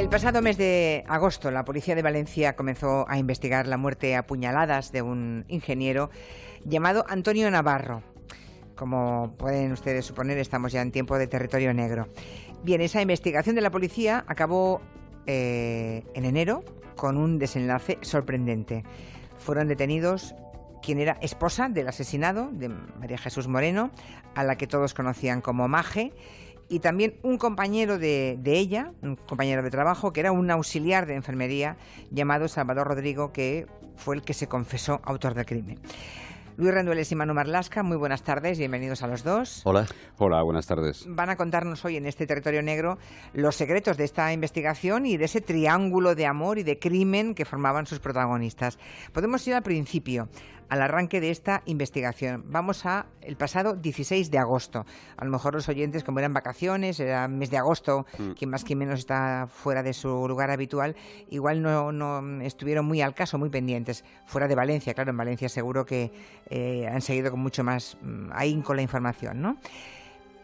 El pasado mes de agosto, la policía de Valencia comenzó a investigar la muerte a puñaladas de un ingeniero llamado Antonio Navarro. Como pueden ustedes suponer, estamos ya en tiempo de territorio negro. Bien, esa investigación de la policía acabó eh, en enero con un desenlace sorprendente. Fueron detenidos quien era esposa del asesinado, de María Jesús Moreno, a la que todos conocían como Maje, y también un compañero de, de, ella, un compañero de trabajo, que era un auxiliar de enfermería llamado Salvador Rodrigo, que fue el que se confesó autor del crimen. Luis Rendueles y Manu Marlasca, muy buenas tardes, bienvenidos a los dos. Hola. Hola, buenas tardes. Van a contarnos hoy en este territorio negro los secretos de esta investigación y de ese triángulo de amor y de crimen que formaban sus protagonistas. Podemos ir al principio, al arranque de esta investigación. Vamos a el pasado 16 de agosto. A lo mejor los oyentes, como eran vacaciones, era mes de agosto, mm. quien más que menos está fuera de su lugar habitual, igual no, no, estuvieron muy al caso, muy pendientes. Fuera de Valencia, claro, en Valencia seguro que eh, han seguido con mucho más mm, ahínco la información, ¿no?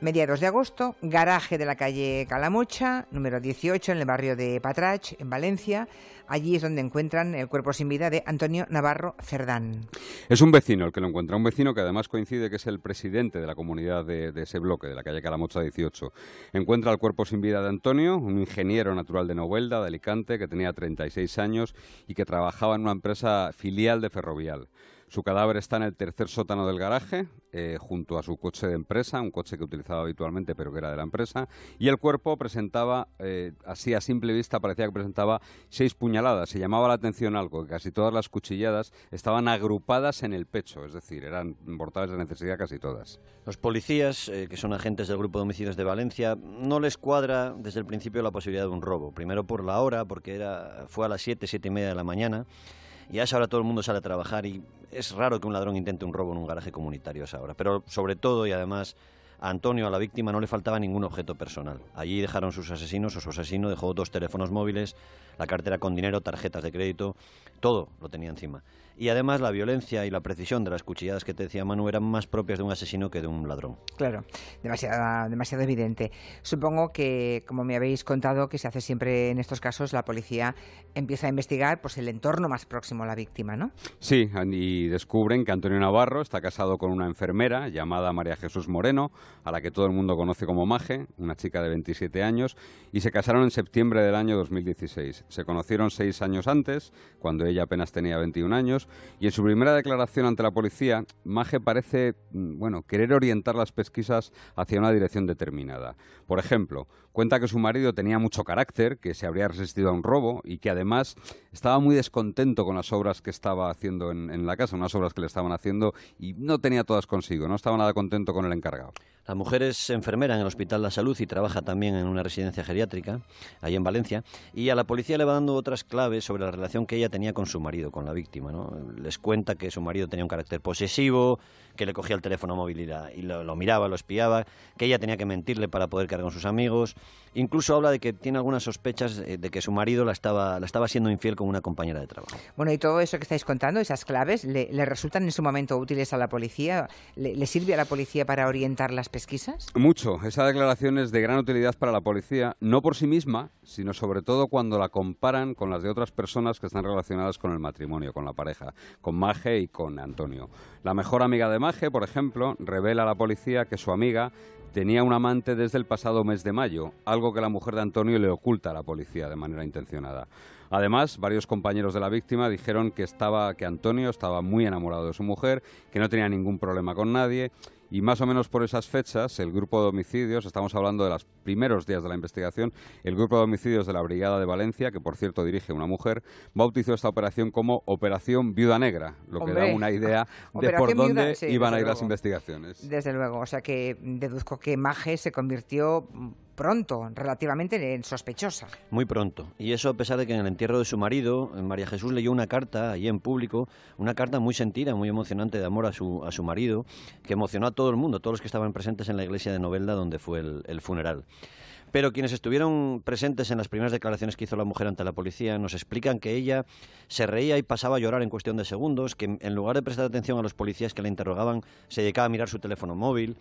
Mediados de agosto, garaje de la calle Calamocha, número 18, en el barrio de Patrach, en Valencia. Allí es donde encuentran el cuerpo sin vida de Antonio Navarro Cerdán. Es un vecino el que lo encuentra, un vecino que además coincide que es el presidente de la comunidad de, ese bloque, de la calle Calamocha 18. Encuentra el cuerpo sin vida de Antonio, un ingeniero natural de Novelda, de Alicante, que tenía 36 años y que trabajaba en una empresa filial de Ferrovial. Su cadáver está en el tercer sótano del garaje, eh, junto a su coche de empresa, un coche que utilizaba habitualmente pero que era de la empresa, y el cuerpo presentaba, eh, así a simple vista parecía que presentaba seis puñaladas. Se llamaba la atención algo, que casi todas las cuchilladas estaban agrupadas en el pecho, es decir, eran mortales de necesidad casi todas. Los policías, eh, que son agentes del Grupo de Homicidios de Valencia, no les cuadra desde el principio la posibilidad de un robo. Primero por la hora, porque era, fue a las siete, siete y media de la mañana y a esa hora todo el mundo sale a trabajar y es raro que un ladrón intente un robo en un garaje comunitario a esa hora. Pero sobre todo y además a Antonio, a la víctima, no le faltaba ningún objeto personal. Allí dejaron sus asesinos o su asesino dejó dos teléfonos móviles, la cartera con dinero, tarjetas de crédito, todo lo tenía encima. Y además la violencia y la precisión de las cuchilladas que te decía Manu eran más propias de un asesino que de un ladrón. Claro, demasiado, demasiado evidente. Supongo que, como me habéis contado, que se hace siempre en estos casos, la policía empieza a investigar pues, el entorno más próximo a la víctima, ¿no? Sí, y descubren que Antonio Navarro está casado con una enfermera llamada María Jesús Moreno, a la que todo el mundo conoce como Maje, una chica de 27 años, y se casaron en septiembre del año 2016. Se conocieron seis años antes, cuando ella apenas tenía 21 años, y en su primera declaración ante la policía, Maje parece, mm, bueno, querer orientar las pesquisas hacia una dirección determinada. Por ejemplo, cuenta que su marido tenía mucho carácter, que se habría resistido a un robo y que además estaba muy descontento con las obras que estaba haciendo en, la casa, unas obras que le estaban haciendo y no tenía todas consigo, no estaba nada contento con el encargado. La mujer es enfermera en el Hospital La Salud y trabaja también en una residencia geriátrica, ahí en Valencia, y a la policía le va dando otras claves sobre la relación que ella tenía con su marido, con la víctima. ¿no? Les cuenta que su marido tenía un carácter posesivo, que le cogía el teléfono móvil y, y lo, lo, miraba, lo espiaba, que ella tenía que mentirle para poder cargar con sus amigos. Incluso habla de que tiene algunas sospechas de que su marido la estaba, la estaba siendo infiel con una compañera de trabajo. Bueno, y todo eso que estáis contando, esas claves, ¿le, le resultan en su momento útiles a la policía? ¿Le, ¿Le, sirve a la policía para orientar las pesquisas? Mucho. Esa declaración es de gran utilidad para la policía, no por sí misma, sino sobre todo cuando la comparan con las de otras personas que están relacionadas con el matrimonio, con la pareja, con Maje y con Antonio. La mejor amiga de Maje, por ejemplo, revela a la policía que su amiga tenía un amante desde el pasado mes de mayo, algo que la mujer de Antonio le oculta a la policía de manera intencionada. Además, varios compañeros de la víctima dijeron que estaba que Antonio estaba muy enamorado de su mujer, que no tenía ningún problema con nadie y más o menos por esas fechas, el grupo de homicidios, estamos hablando de los primeros días de la investigación, el grupo de homicidios de la Brigada de Valencia, que por cierto dirige una mujer, bautizó esta operación como Operación Viuda Negra, lo que Hombre. da una idea de por dónde Viuda, sí, iban a ir las investigaciones. Desde luego, o sea que deduzco que Maje se convirtió pronto, relativamente en sospechosa. Muy pronto. Y eso a pesar de que en el entierro de su marido, María Jesús leyó una carta allí en público, una carta muy sentida, muy emocionante de amor a su, a su marido, que emocionó a todo el mundo, todos los que estaban presentes en la iglesia de Novelda donde fue el, el funeral. Pero quienes estuvieron presentes en las primeras declaraciones que hizo la mujer ante la policía nos explican que ella se reía y pasaba a llorar en cuestión de segundos, que en lugar de prestar atención a los policías que la interrogaban, se dedicaba a mirar su teléfono móvil,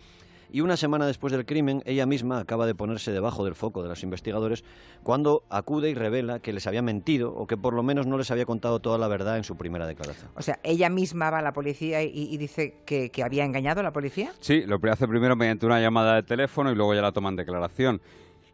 Y una semana después del crimen, ella misma acaba de ponerse debajo del foco de los investigadores cuando acude y revela que les había mentido o que por lo menos no les había contado toda la verdad en su primera declaración. O sea, ella misma va a la policía y, dice que, que, había engañado a la policía. Sí, lo hace primero mediante una llamada de teléfono y luego ya la toman declaración.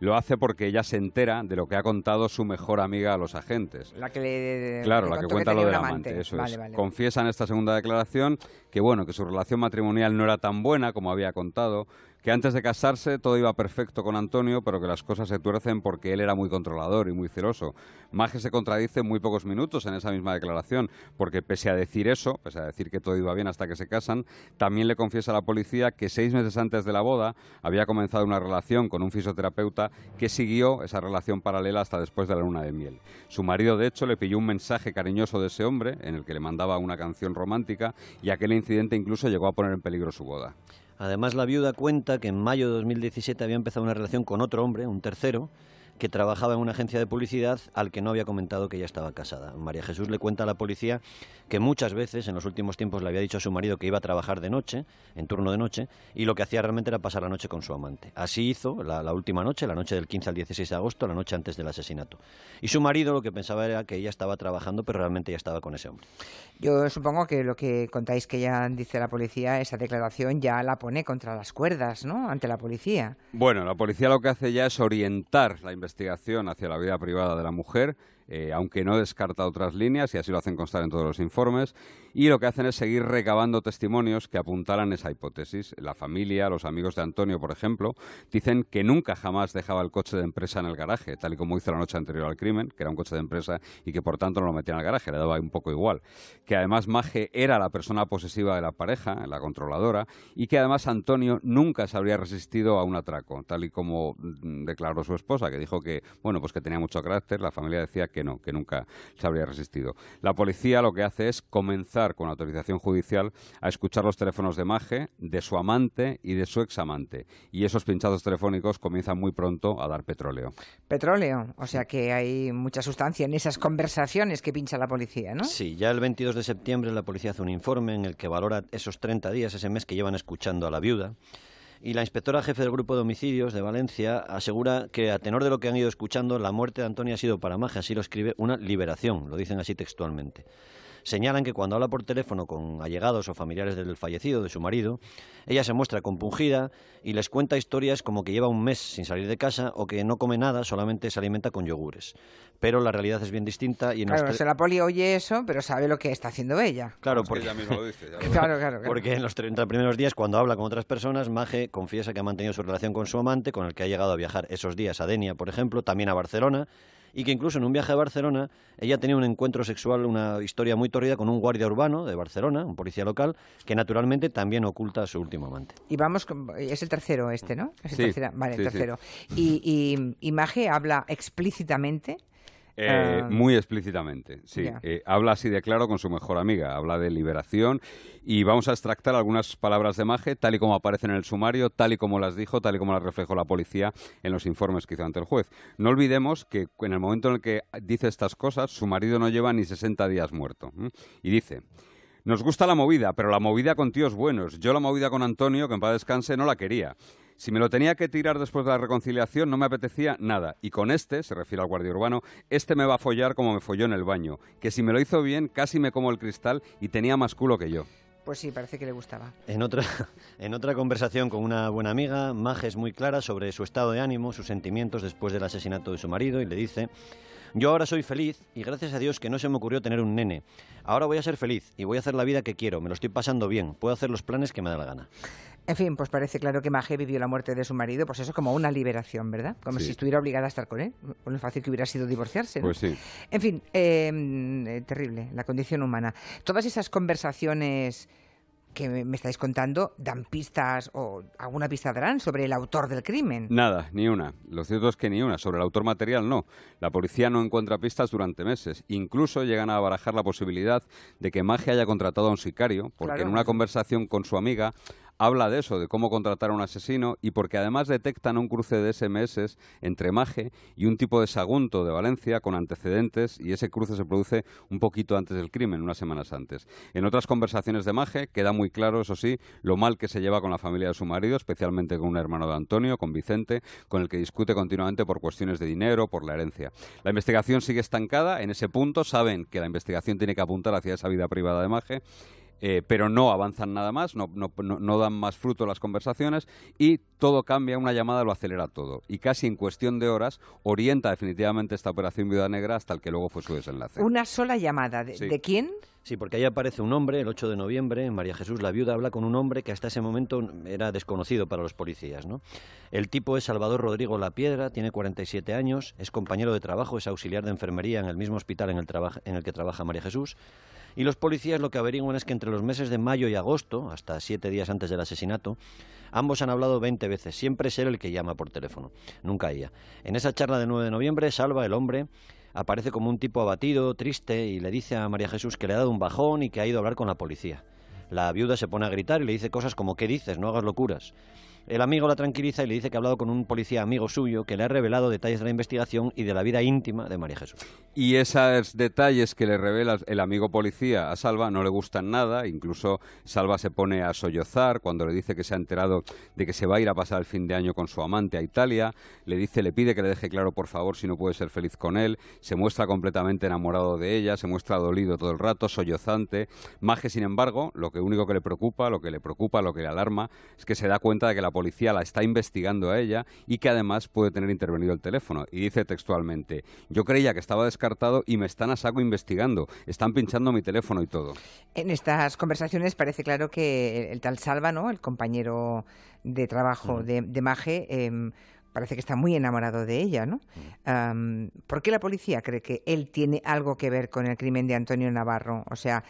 Lo hace porque ella se entera de lo que ha contado su mejor amiga a los agentes. La que le, claro, la que cuenta lo del amante. Eso es. Confiesa en esta segunda declaración que bueno, que su relación matrimonial no era tan buena como había contado, que antes de casarse todo iba perfecto con Antonio, pero que las cosas se tuercen porque él era muy controlador y muy celoso. Maje se contradice en muy pocos minutos en esa misma declaración, porque pese a decir eso, pese a decir que todo iba bien hasta que se casan, también le confiesa a la policía que seis meses antes de la boda había comenzado una relación con un fisioterapeuta que siguió esa relación paralela hasta después de la luna de miel. Su marido, de hecho, le pilló un mensaje cariñoso de ese hombre en el que le mandaba una canción romántica y aquel incidente incluso llegó a poner en peligro su boda. Además, la viuda cuenta que en mayo de 2017 había empezado una relación con otro hombre, un tercero, que trabajaba en una agencia de publicidad al que no había comentado que ella estaba casada. María Jesús le cuenta a la policía que muchas veces en los últimos tiempos le había dicho a su marido que iba a trabajar de noche, en turno de noche, y lo que hacía realmente era pasar la noche con su amante. Así hizo la, la última noche, la noche del 15 al 16 de agosto, la noche antes del asesinato. Y su marido lo que pensaba era que ella estaba trabajando, pero realmente ya estaba con ese hombre. Yo supongo que lo que contáis que ya dice la policía, esa declaración ya la pone contra las cuerdas, ¿no? Ante la policía. Bueno, la policía lo que hace ya es orientar la investigación hacia la vida privada de la mujer eh, aunque no descarta otras líneas, y así lo hacen constar en todos los informes, y lo que hacen es seguir recabando testimonios que apuntaran esa hipótesis. La familia, los amigos de Antonio, por ejemplo, dicen que nunca jamás dejaba el coche de empresa en el garaje, tal y como hizo la noche anterior al crimen, que era un coche de empresa y que por tanto no lo metían al garaje, le daba un poco igual. Que además Maje era la persona posesiva de la pareja, la controladora, y que además Antonio nunca se habría resistido a un atraco, tal y como mm, declaró su esposa, que dijo que, bueno, pues que tenía mucho carácter, la familia decía que no, que nunca se habría resistido. La policía lo que hace es comenzar con autorización judicial a escuchar los teléfonos de Maje, de su amante y de su examante. Y esos pinchados telefónicos comienzan muy pronto a dar petróleo. Petróleo, o sea que hay mucha sustancia en esas conversaciones que pincha la policía, ¿no? Sí, ya el 22 de septiembre la policía hace un informe en el que valora esos 30 días, ese mes que llevan escuchando a la viuda. Y la inspectora jefe del grupo de homicidios de Valencia asegura que, a tenor de lo que han ido escuchando, la muerte de Antonio ha sido para Maje, así lo escribe, una liberación, lo dicen así textualmente señalan que cuando habla por teléfono con allegados o familiares del fallecido, de su marido, ella se muestra compungida y les cuenta historias como que lleva un mes sin salir de casa o que no come nada, solamente se alimenta con yogures. Pero la realidad es bien distinta. Y en claro, la poli oye eso, pero sabe lo que está haciendo ella. Claro, porque, ella misma lo dice, claro, claro, porque en los 30 primeros días, cuando habla con otras personas, Maje confiesa que ha mantenido su relación con su amante, con el que ha llegado a viajar esos días a Denia, por ejemplo, también a Barcelona, y que incluso en un viaje a Barcelona ella tenía un encuentro sexual, una historia muy torrida con un guardia urbano de Barcelona, un policía local, que naturalmente también oculta a su último amante. Y vamos, es el tercero este, ¿no? Es el vale, el tercero. Y, y Maje habla explícitamente eh, ah. muy explícitamente, sí. Eh, habla así de claro con su mejor amiga, habla de liberación y vamos a extractar algunas palabras de Maje tal y como aparecen en el sumario, tal y como las dijo, tal y como las reflejó la policía en los informes que hizo ante el juez. No olvidemos que en el momento en el que dice estas cosas, su marido no lleva ni 60 días muerto. Y dice... Nos gusta la movida, pero la movida con tíos buenos. Yo la movida con Antonio, que en paz descanse, no la quería. Si me lo tenía que tirar después de la reconciliación, no me apetecía nada. Y con este, se refiere al guardia urbano, este me va a follar como me folló en el baño. Que si me lo hizo bien, casi me como el cristal y tenía más culo que yo. Pues sí, parece que le gustaba. En otra, en otra conversación con una buena amiga, Maje es muy clara sobre su estado de ánimo, sus sentimientos después del asesinato de su marido y le dice, yo ahora soy feliz y gracias a Dios que no se me ocurrió tener un nene. Ahora voy a ser feliz y voy a hacer la vida que quiero, me lo estoy pasando bien, puedo hacer los planes que me da la gana. En fin, pues parece claro que Maje vivió la muerte de su marido, pues eso como una liberación, ¿verdad? Como si estuviera obligada a estar con él. Lo fácil que hubiera sido divorciarse. Pues sí. En fin, em, eh, terrible, la condición humana. Todas esas conversaciones que me estáis contando dan pistas o alguna pista darán sobre el autor del crimen. Nada, ni una. Lo cierto es que ni una. Sobre el autor material no. La policía no encuentra pistas durante meses. Incluso llegan a barajar la posibilidad de que Magia haya contratado a un sicario, porque en una conversación con su amiga habla de eso, de cómo contratar a un asesino y porque además detectan un cruce de SMS entre Maje y un tipo de Sagunto de Valencia con antecedentes y ese cruce se produce un poquito antes del crimen, unas semanas antes. En otras conversaciones de Maje queda muy claro, eso sí, lo mal que se lleva con la familia de su marido, especialmente con un hermano de Antonio, con Vicente, con el que discute continuamente por cuestiones de dinero, por la herencia. La investigación sigue estancada en ese punto, saben que la investigación tiene que apuntar hacia esa vida privada de Maje eh, pero no avanzan nada más, no, no, no, dan más fruto las conversaciones y todo cambia, una llamada lo acelera todo. Y casi en cuestión de horas orienta definitivamente esta operación Viuda Negra hasta el que luego fue su desenlace. ¿Una sola llamada? ¿De, quién? Sí, porque ahí aparece un hombre, el 8 de noviembre, María Jesús, la viuda, habla con un hombre que hasta ese momento era desconocido para los policías. ¿no? El tipo es Salvador Rodrigo La Piedra, tiene 47 años, es compañero de trabajo, es auxiliar de enfermería en el mismo hospital en el, en el que trabaja María Jesús. Y los policías lo que averiguan es que entre los meses de mayo y agosto, hasta siete días antes del asesinato, ambos han hablado 20 veces. Siempre es él el que llama por teléfono, nunca ella. En esa charla de 9 de noviembre, Salva, el hombre, aparece como un tipo abatido, triste, y le dice a María Jesús que le ha dado un bajón y que ha ido a hablar con la policía. La viuda se pone a gritar y le dice cosas como ¿qué dices? No hagas locuras. El amigo la tranquiliza y le dice que ha hablado con un policía amigo suyo que le ha revelado detalles de la investigación y de la vida íntima de María Jesús. Y esos detalles que le revela el amigo policía a Salva no le gustan nada, incluso Salva se pone a sollozar cuando le dice que se ha enterado de que se va a ir a pasar el fin de año con su amante a Italia, le dice, le pide que le deje claro por favor si no puede ser feliz con él, se muestra completamente enamorado de ella, se muestra dolido todo el rato, sollozante. Maje, sin embargo, lo que único que le preocupa, lo que le preocupa, lo que le alarma, es que se da cuenta de que la policía la está investigando a ella y que además puede tener intervenido el teléfono. Y dice textualmente, yo creía que estaba descartado y me están a saco investigando, están pinchando mi teléfono y todo. En estas conversaciones parece claro que el tal Salva, ¿no? el compañero de trabajo de, Maje, em, parece que está muy enamorado de ella, ¿no? ¿Por qué la policía cree que él tiene algo que ver con el crimen de Antonio Navarro? O sea,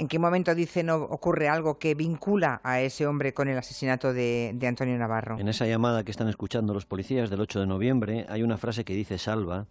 ¿En qué momento dice no ocurre algo que vincula a ese hombre con el asesinato de, de, Antonio Navarro? En esa llamada que están escuchando los policías del 8 de noviembre hay una frase que dice Salva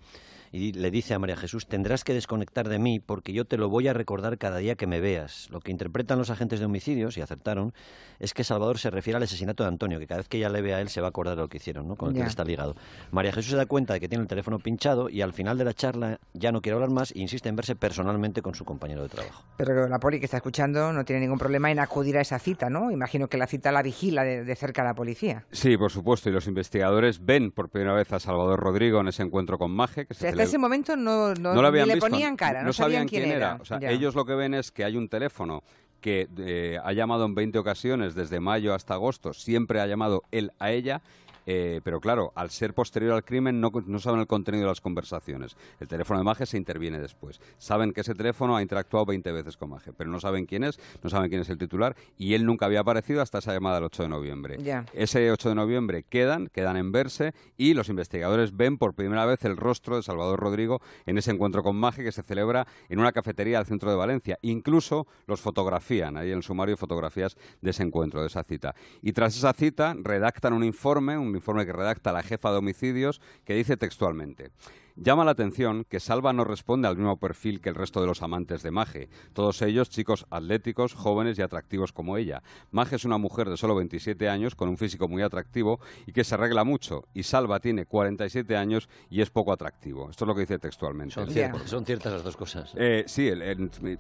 y le dice a María Jesús, tendrás que desconectar de mí porque yo te lo voy a recordar cada día que me veas. Lo que interpretan los agentes de homicidios, y acertaron, es que Salvador se refiere al asesinato de Antonio, que cada vez que ella le ve a él se va a acordar de lo que hicieron, ¿no? con el que está ligado. María Jesús se da cuenta de que tiene el teléfono pinchado y al final de la charla ya no quiere hablar más e insiste en verse personalmente con su compañero de trabajo. Pero la poli que está escuchando no tiene ningún problema en acudir a esa cita, ¿no? Imagino que la cita la vigila de, cerca la policía. Sí, por supuesto, y los investigadores ven por primera vez a Salvador Rodrigo en ese encuentro con Maje. Que hasta ese momento no, no, le ponían cara, no, sabían, quién, era. ellos lo que ven es que hay un teléfono que eh, ha llamado en 20 ocasiones desde mayo hasta agosto, siempre ha llamado él a ella eh, pero claro, al ser posterior al crimen no, saben el contenido de las conversaciones. El teléfono de Maje se interviene después. Saben que ese teléfono ha interactuado 20 veces con Maje, pero no saben quién es, no saben quién es el titular y él nunca había aparecido hasta esa llamada del 8 de noviembre. Ese 8 de noviembre quedan, quedan en verse y los investigadores ven por primera vez el rostro de Salvador Rodrigo en ese encuentro con Maje que se celebra en una cafetería del centro de Valencia. Incluso los fotografían, ahí en el sumario fotografías de ese encuentro, de esa cita. Y tras esa cita redactan un informe, un informe que redacta la jefa de homicidios, que dice textualmente Llama la atención que Salva no responde al mismo perfil que el resto de los amantes de Maje, todos ellos chicos atléticos, jóvenes y atractivos como ella. Maje es una mujer de solo 27 años con un físico muy atractivo y que se arregla mucho, y Salva tiene 47 años y es poco atractivo. Esto es lo que dice textualmente. Son, ciertas las dos cosas. Eh, sí,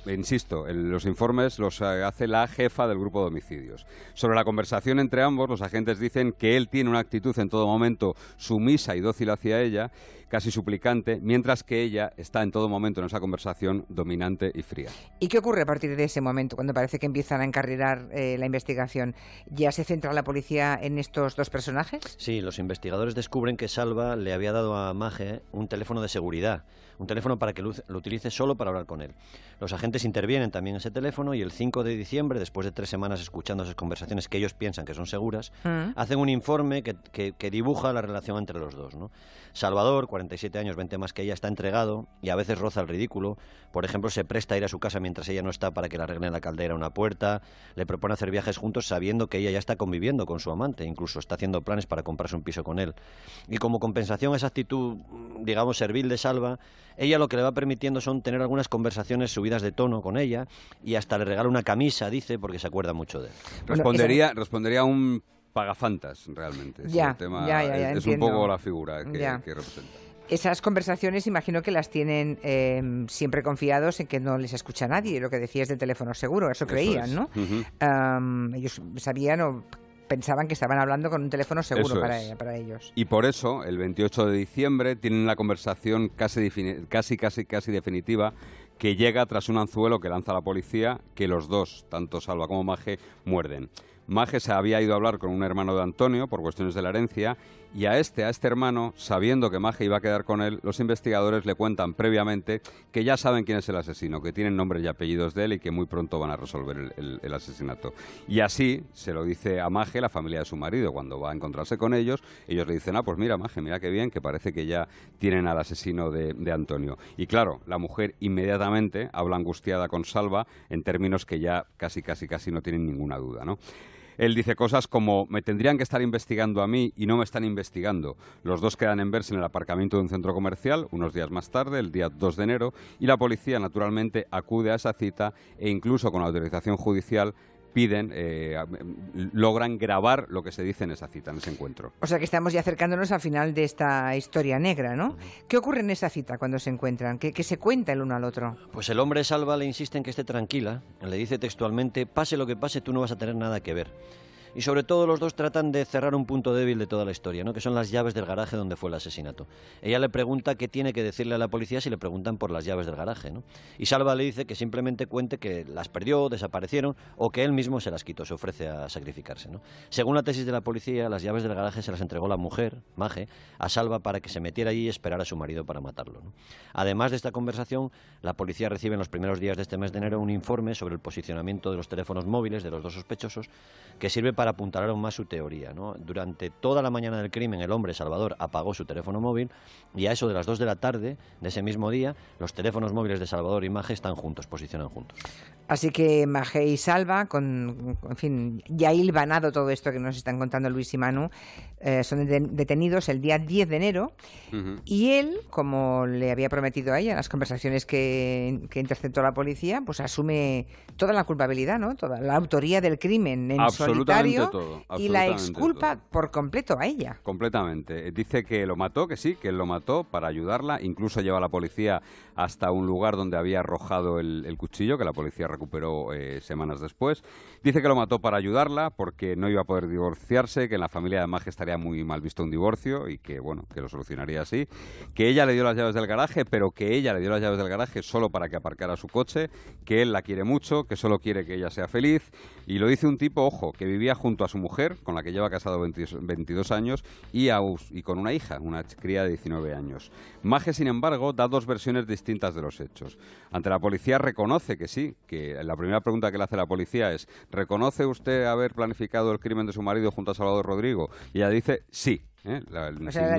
insisto, los informes los eh, hace la jefa del grupo de homicidios. Sobre la conversación entre ambos, los agentes dicen que él tiene una actitud en todo momento sumisa y dócil hacia ella, casi suplicante, mientras que ella está en todo momento en esa conversación dominante y fría. ¿Y qué ocurre a partir de ese momento, cuando parece que empiezan a encarrilar eh, la investigación? ¿Ya se centra la policía en estos dos personajes? Sí, los investigadores descubren que Salva le había dado a Maje un teléfono de seguridad, un teléfono para que lo utilice solo para hablar con él. Los agentes intervienen también en ese teléfono y el 5 de diciembre, después de tres semanas escuchando esas conversaciones que ellos piensan que son seguras, mm. hacen un informe que, que, dibuja la relación entre los dos. ¿no? Salvador, 47 años, 20 más que ella, está entregado y a veces roza el ridículo. Por ejemplo, se presta a ir a su casa mientras ella no está para que le arreglen la caldera una puerta, le propone hacer viajes juntos sabiendo que ella ya está conviviendo con su amante, incluso está haciendo planes para comprarse un piso con él. Y como compensación a esa actitud, digamos, servil de Salva, ella lo que le va permitiendo son tener algunas conversaciones subidas de tono con ella y hasta le regala una camisa, dice, porque se acuerda mucho de él. Respondería, respondería a un pagafantas, realmente. Ya, ya, ya, es, un poco la figura que, representa. Esas conversaciones imagino que las tienen em, siempre confiados en que no les escucha nadie, lo que decías del teléfono seguro, eso, creían, ¿no? ellos sabían o pensaban que estaban hablando con un teléfono seguro para, para, ellos. Y por eso, el 28 de diciembre, tienen la conversación casi, casi, casi, casi definitiva que llega tras un anzuelo que lanza la policía, que los dos, tanto Salva como Maje, muerden. Maje se había ido a hablar con un hermano de Antonio por cuestiones de la herencia y a este, a este hermano, sabiendo que Maje iba a quedar con él, los investigadores le cuentan previamente que ya saben quién es el asesino, que tienen nombres y apellidos de él y que muy pronto van a resolver el, asesinato. Y así se lo dice a Maje, la familia de su marido, cuando va a encontrarse con ellos, ellos le dicen, ah, pues mira, Maje, mira qué bien, que parece que ya tienen al asesino de, de Antonio. Y claro, la mujer inmediatamente habla angustiada con Salva en términos que ya casi, casi, casi no tienen ninguna duda, ¿no? Él dice cosas como, me tendrían que estar investigando a mí y no me están investigando. Los dos quedan en verse en el aparcamiento de un centro comercial unos días más tarde, el día 2 de enero, y la policía naturalmente acude a esa cita e incluso con autorización judicial piden, eh, logran grabar lo que se dice en esa cita, en ese encuentro. O sea que estamos ya acercándonos al final de esta historia negra, ¿no? ¿Qué ocurre en esa cita cuando se encuentran? ¿Qué, se cuenta el uno al otro? Pues el hombre Salva le insiste en que esté tranquila, le dice textualmente, pase lo que pase, tú no vas a tener nada que ver y sobre todo los dos tratan de cerrar un punto débil de toda la historia, ¿no? que son las llaves del garaje donde fue el asesinato. Ella le pregunta qué tiene que decirle a la policía si le preguntan por las llaves del garaje. ¿no? Y Salva le dice que simplemente cuente que las perdió, desaparecieron o que él mismo se las quitó, se ofrece a sacrificarse. ¿no? Según la tesis de la policía, las llaves del garaje se las entregó la mujer, Maje, a Salva para que se metiera allí y esperara a su marido para matarlo. Además de esta conversación, la policía recibe en los primeros días de este mes de enero un informe sobre el posicionamiento de los teléfonos móviles de los dos sospechosos que sirve para apuntar aún más su teoría. ¿no? Durante toda la mañana del crimen, el hombre Salvador apagó su teléfono móvil y a eso de las 2 de la tarde de ese mismo día, los teléfonos móviles de Salvador y Maje están juntos, posicionan juntos. Así que Maje y Salva, con, en fin, ya hilvanado todo esto que nos están contando Luis y Manu, eh, son detenidos el día 10 de enero y él, como le había prometido a ella en las conversaciones que, interceptó la policía, pues asume toda la culpabilidad, ¿no? Toda la autoría del crimen en solitario y la exculpa por completo a ella. Completamente. Dice que lo mató, que sí, que él lo mató para ayudarla, incluso lleva a la policía hasta un lugar donde había arrojado el, cuchillo, que la policía recuperó eh, semanas después. Dice que lo mató para ayudarla porque no iba a poder divorciarse, que en la familia de Maje estaría muy mal visto un divorcio y que, bueno, que lo solucionaría así. Que ella le dio las llaves del garaje, pero que ella le dio las llaves del garaje solo para que aparcara su coche, que él la quiere mucho, que solo quiere que ella sea feliz. Y lo dice un tipo, ojo, que vivía junto a su mujer, con la que lleva casado 22 años, y, y con una hija, una cría de 19 años. Maje, sin embargo, da dos versiones distintas de los hechos. Ante la policía reconoce que sí, que la primera pregunta que le hace la policía es ¿reconoce usted haber planificado el crimen de su marido junto a Salvador Rodrigo? Y ella dice sí. ¿Eh?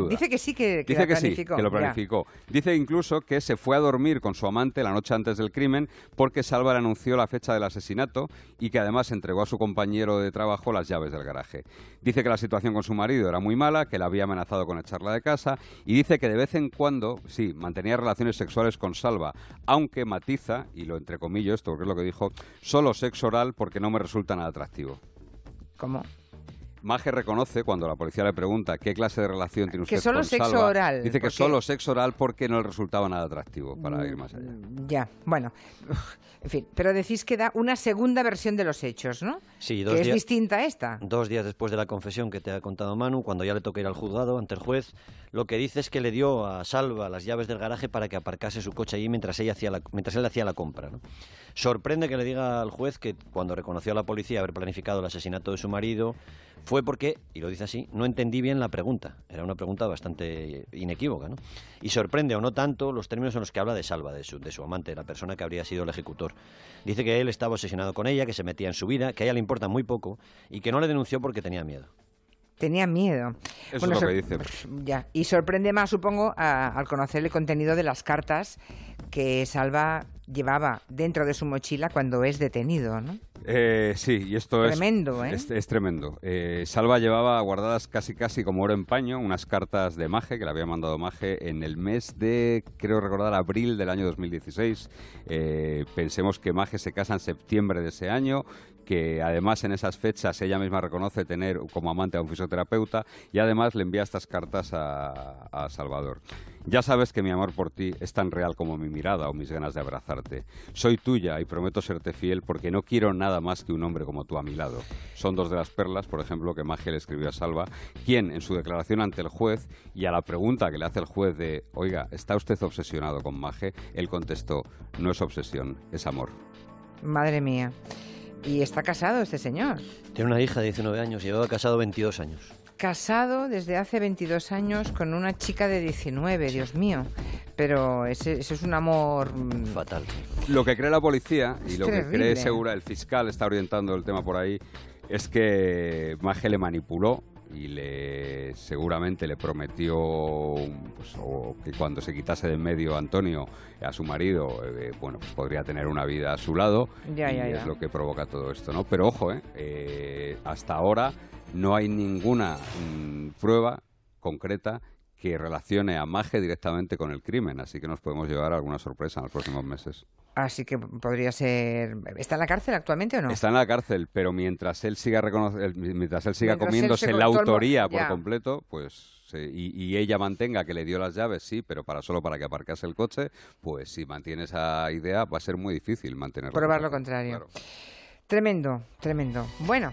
dice que sí que, dice que sí, que lo planificó. Dice incluso que se fue a dormir con su amante la noche antes del crimen porque Salva le anunció la fecha del asesinato y que además entregó a su compañero de trabajo las llaves del garaje. Dice que la situación con su marido era muy mala, que la había amenazado con echarla de casa y dice que de vez en cuando, sí, mantenía relaciones sexuales con Salva, aunque matiza, y lo entrecomillo esto porque es lo que dijo, solo sexo oral porque no me resulta nada atractivo. ¿Cómo? Maje reconoce cuando la policía le pregunta qué clase de relación tiene usted que solo con sexo oral. Dice que solo sexo oral porque no le resultaba nada atractivo para ir más allá. Mm, ya, bueno, en fin, pero decís que da una segunda versión de los hechos, ¿no? Sí, dos que es distinta a esta. Dos días después de la confesión que te ha contado Manu, cuando ya le toca ir al juzgado ante el juez, lo que dice es que le dio a Salva las llaves del garaje para que aparcase su coche allí mientras ella hacía mientras él hacía la compra. ¿no? Sorprende que le diga al juez que cuando reconoció a la policía haber planificado el asesinato de su marido fue porque, y lo dice así, no entendí bien la pregunta. Era una pregunta bastante inequívoca, ¿no? Y sorprende, o no tanto, los términos en los que habla de Salva, de su, de su amante, la persona que habría sido el ejecutor. Dice que él estaba obsesionado con ella, que se metía en su vida, que a ella le importa muy poco y que no le denunció porque tenía miedo. Tenía miedo. Eso es lo que dice. Ya. Y sorprende más, supongo, al conocer el contenido de las cartas que Salva llevaba dentro de su mochila cuando es detenido, ¿no? Eh, sí, y esto tremendo, es, ¿eh? es, tremendo. Eh, Salva llevaba guardadas casi casi como oro en paño unas cartas de Maje que le había mandado Maje en el mes de, creo recordar, abril del año 2016. Eh, pensemos que Maje se casa en septiembre de ese año, que además en esas fechas ella misma reconoce tener como amante a un fisioterapeuta y además le envía estas cartas a, Salvador. Ya sabes que mi amor por ti es tan real como mi mirada o mis ganas de abrazarte. Soy tuya y prometo serte fiel porque no quiero nada más que un hombre como tú a mi lado. Son dos de las perlas, por ejemplo, que Magia le escribió a Salva, quien en su declaración ante el juez y a la pregunta que le hace el juez de, oiga, ¿está usted obsesionado con Maje? Él contestó, no es obsesión, es amor. Madre mía. ¿Y está casado este señor? Tiene una hija de 19 años, llevaba casado 22 años. Casado desde hace 22 años con una chica de 19, Dios mío. Pero ese, es un amor... Mm, Fatal. Lo que cree la policía y lo que cree segura el fiscal, está orientando el tema por ahí, es que Maje le manipuló y le seguramente le prometió pues, que cuando se quitase de en medio Antonio a su marido, eh, bueno, pues podría tener una vida a su lado y es lo que provoca todo esto, ¿no? Pero ojo, eh, eh, hasta ahora no hay ninguna mm, prueba concreta que relacione a Maje directamente con el crimen, así que nos podemos llevar alguna sorpresa en los próximos meses. Así que podría ser. ¿Está en la cárcel actualmente o no? Está en la cárcel, pero mientras él siga mientras él siga comiéndose la autoría por completo, pues y, ella mantenga que le dio las llaves, sí, pero para solo para que aparcase el coche, pues si mantiene esa idea va a ser muy difícil mantenerlo. Probar lo contrario. Tremendo, tremendo. Bueno,